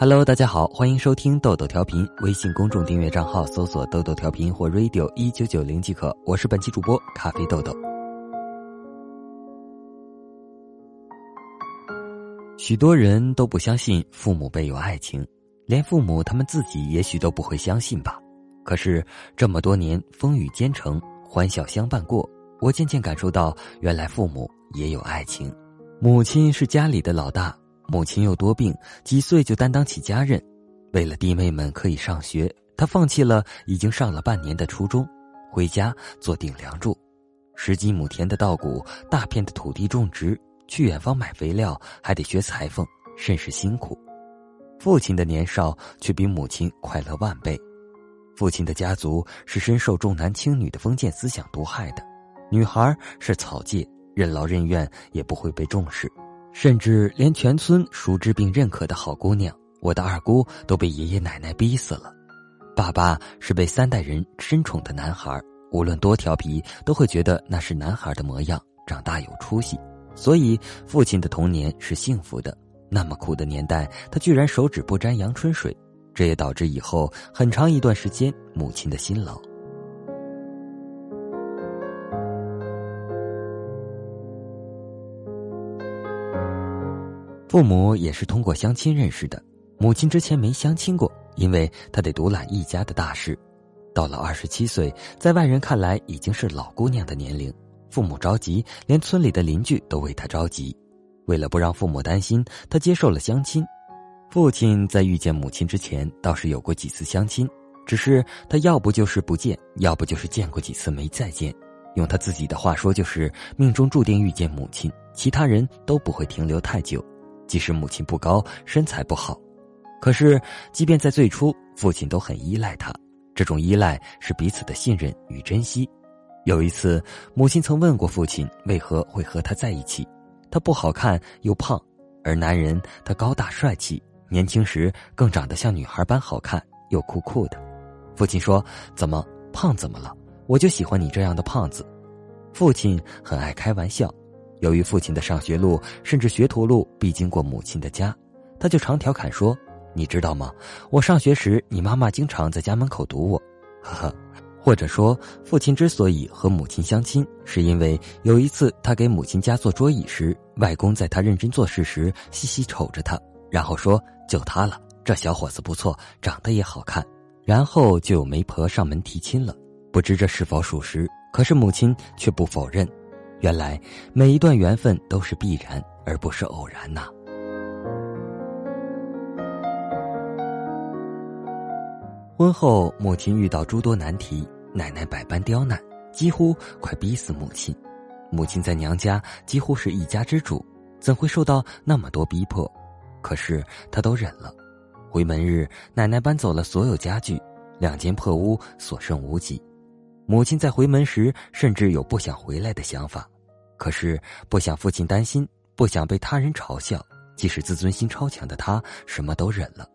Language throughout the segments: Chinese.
Hello，大家好，欢迎收听豆豆调频。微信公众订阅账号搜索“豆豆调频”或 “radio 一九九零”即可。我是本期主播咖啡豆豆。许多人都不相信父母辈有爱情，连父母他们自己也许都不会相信吧。可是这么多年风雨兼程，欢笑相伴过，我渐渐感受到，原来父母也有爱情。母亲是家里的老大。母亲又多病，几岁就担当起家任。为了弟妹们可以上学，他放弃了已经上了半年的初中，回家做顶梁柱。十几亩田的稻谷，大片的土地种植，去远方买肥料还得学裁缝，甚是辛苦。父亲的年少却比母亲快乐万倍。父亲的家族是深受重男轻女的封建思想毒害的，女孩是草芥，任劳任怨也不会被重视。甚至连全村熟知并认可的好姑娘，我的二姑都被爷爷奶奶逼死了。爸爸是被三代人深宠的男孩，无论多调皮，都会觉得那是男孩的模样，长大有出息。所以父亲的童年是幸福的。那么苦的年代，他居然手指不沾阳春水，这也导致以后很长一段时间母亲的辛劳。父母也是通过相亲认识的，母亲之前没相亲过，因为她得独揽一家的大事。到了二十七岁，在外人看来已经是老姑娘的年龄，父母着急，连村里的邻居都为她着急。为了不让父母担心，她接受了相亲。父亲在遇见母亲之前，倒是有过几次相亲，只是他要不就是不见，要不就是见过几次没再见。用他自己的话说，就是命中注定遇见母亲，其他人都不会停留太久。即使母亲不高，身材不好，可是即便在最初，父亲都很依赖他。这种依赖是彼此的信任与珍惜。有一次，母亲曾问过父亲为何会和他在一起，他不好看又胖，而男人他高大帅气，年轻时更长得像女孩般好看又酷酷的。父亲说：“怎么胖怎么了？我就喜欢你这样的胖子。”父亲很爱开玩笑。由于父亲的上学路甚至学徒路必经过母亲的家，他就常调侃说：“你知道吗？我上学时，你妈妈经常在家门口堵我。”呵呵，或者说，父亲之所以和母亲相亲，是因为有一次他给母亲家做桌椅时，外公在他认真做事时细细瞅着他，然后说：“就他了，这小伙子不错，长得也好看。”然后就有媒婆上门提亲了。不知这是否属实，可是母亲却不否认。原来每一段缘分都是必然，而不是偶然呐。婚后，母亲遇到诸多难题，奶奶百般刁难，几乎快逼死母亲。母亲在娘家几乎是一家之主，怎会受到那么多逼迫？可是她都忍了。回门日，奶奶搬走了所有家具，两间破屋所剩无几。母亲在回门时，甚至有不想回来的想法，可是不想父亲担心，不想被他人嘲笑，即使自尊心超强的他，什么都忍了。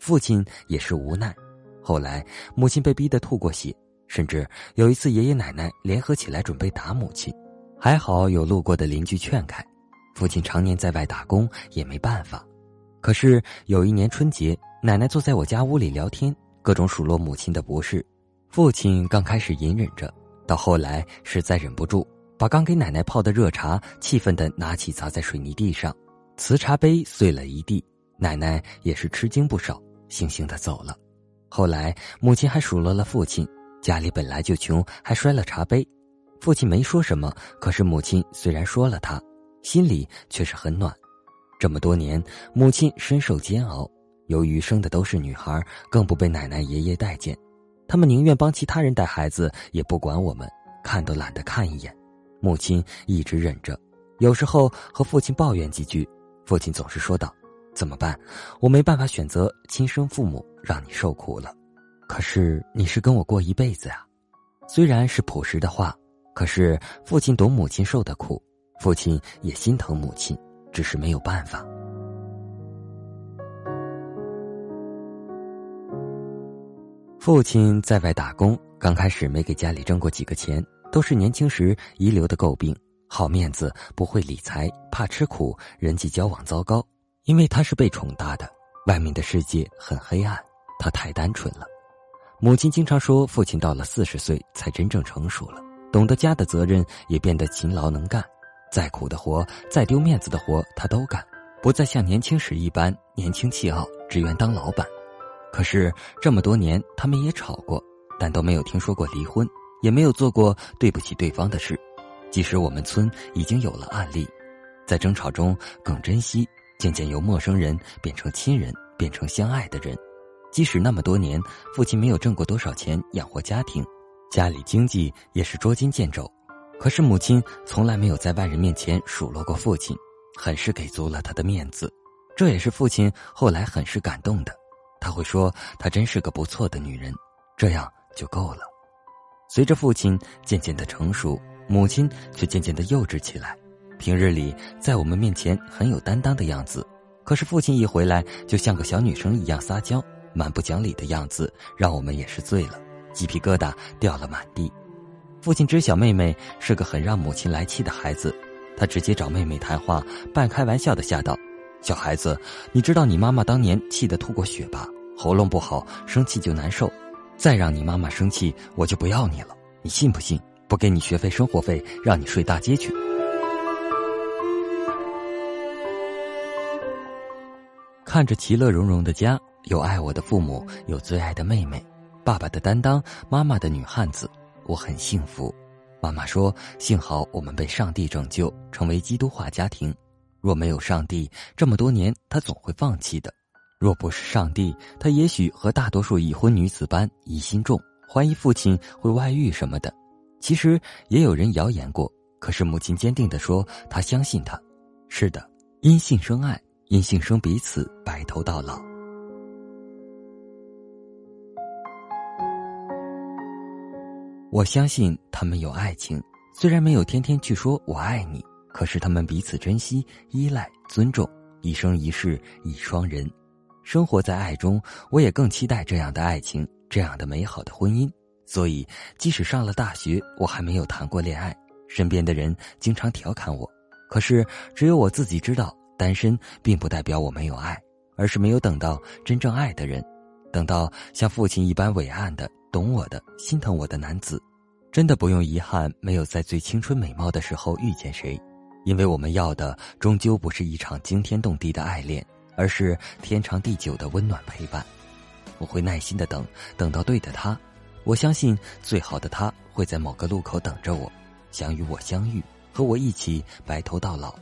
父亲也是无奈。后来，母亲被逼得吐过血，甚至有一次，爷爷奶奶联合起来准备打母亲，还好有路过的邻居劝开。父亲常年在外打工，也没办法。可是有一年春节，奶奶坐在我家屋里聊天，各种数落母亲的不是。父亲刚开始隐忍着，到后来实在忍不住，把刚给奶奶泡的热茶气愤的拿起砸在水泥地上，瓷茶杯碎了一地。奶奶也是吃惊不少，悻悻的走了。后来母亲还数落了父亲，家里本来就穷，还摔了茶杯。父亲没说什么，可是母亲虽然说了他，心里却是很暖。这么多年，母亲深受煎熬，由于生的都是女孩，更不被奶奶爷爷待见。他们宁愿帮其他人带孩子，也不管我们，看都懒得看一眼。母亲一直忍着，有时候和父亲抱怨几句，父亲总是说道：“怎么办？我没办法选择亲生父母，让你受苦了。可是你是跟我过一辈子啊。”虽然是朴实的话，可是父亲懂母亲受的苦，父亲也心疼母亲，只是没有办法。父亲在外打工，刚开始没给家里挣过几个钱，都是年轻时遗留的诟病。好面子，不会理财，怕吃苦，人际交往糟糕。因为他是被宠大的，外面的世界很黑暗，他太单纯了。母亲经常说，父亲到了四十岁才真正成熟了，懂得家的责任，也变得勤劳能干，再苦的活，再丢面子的活，他都干，不再像年轻时一般年轻气傲，只愿当老板。可是这么多年，他们也吵过，但都没有听说过离婚，也没有做过对不起对方的事。即使我们村已经有了案例，在争吵中更珍惜。渐渐由陌生人变成亲人，变成相爱的人。即使那么多年，父亲没有挣过多少钱养活家庭，家里经济也是捉襟见肘，可是母亲从来没有在外人面前数落过父亲，很是给足了他的面子。这也是父亲后来很是感动的。他会说：“她真是个不错的女人，这样就够了。”随着父亲渐渐的成熟，母亲却渐渐的幼稚起来。平日里在我们面前很有担当的样子，可是父亲一回来就像个小女生一样撒娇，蛮不讲理的样子，让我们也是醉了，鸡皮疙瘩掉了满地。父亲知晓妹妹是个很让母亲来气的孩子，他直接找妹妹谈话，半开玩笑的吓道：“小孩子，你知道你妈妈当年气得吐过血吧？喉咙不好，生气就难受，再让你妈妈生气，我就不要你了。你信不信？不给你学费、生活费，让你睡大街去。”看着其乐融融的家，有爱我的父母，有最爱的妹妹，爸爸的担当，妈妈的女汉子，我很幸福。妈妈说：“幸好我们被上帝拯救，成为基督化家庭。若没有上帝，这么多年他总会放弃的。若不是上帝，他也许和大多数已婚女子般疑心重，怀疑父亲会外遇什么的。其实也有人谣言过，可是母亲坚定地说，她相信他。是的，因信生爱。”因性生彼此白头到老。我相信他们有爱情，虽然没有天天去说我爱你，可是他们彼此珍惜、依赖、尊重，一生一世一双人，生活在爱中。我也更期待这样的爱情，这样的美好的婚姻。所以，即使上了大学，我还没有谈过恋爱，身边的人经常调侃我，可是只有我自己知道。单身并不代表我没有爱，而是没有等到真正爱的人，等到像父亲一般伟岸的、懂我的、心疼我的男子。真的不用遗憾，没有在最青春美貌的时候遇见谁，因为我们要的终究不是一场惊天动地的爱恋，而是天长地久的温暖陪伴。我会耐心的等，等到对的他。我相信最好的他会在某个路口等着我，想与我相遇，和我一起白头到老。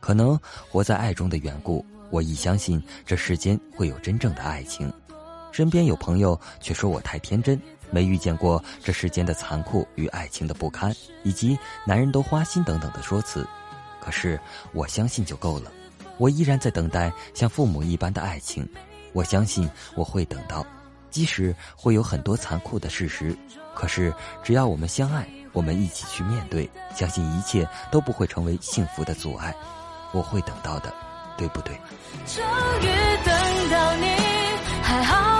可能活在爱中的缘故，我亦相信这世间会有真正的爱情。身边有朋友却说我太天真，没遇见过这世间的残酷与爱情的不堪，以及男人都花心等等的说辞。可是我相信就够了。我依然在等待像父母一般的爱情。我相信我会等到，即使会有很多残酷的事实，可是只要我们相爱，我们一起去面对，相信一切都不会成为幸福的阻碍。我会等到的，对不对？终于等到你，还好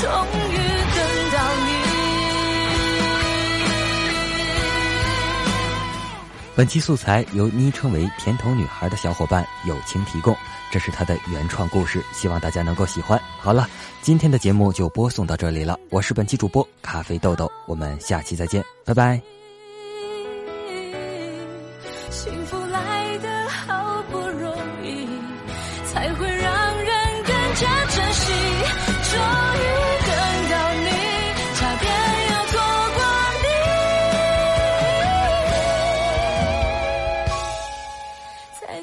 终于等到你本期素材由昵称为“甜头女孩”的小伙伴友情提供，这是他的原创故事，希望大家能够喜欢。好了，今天的节目就播送到这里了，我是本期主播咖啡豆豆，我们下期再见，拜拜。幸福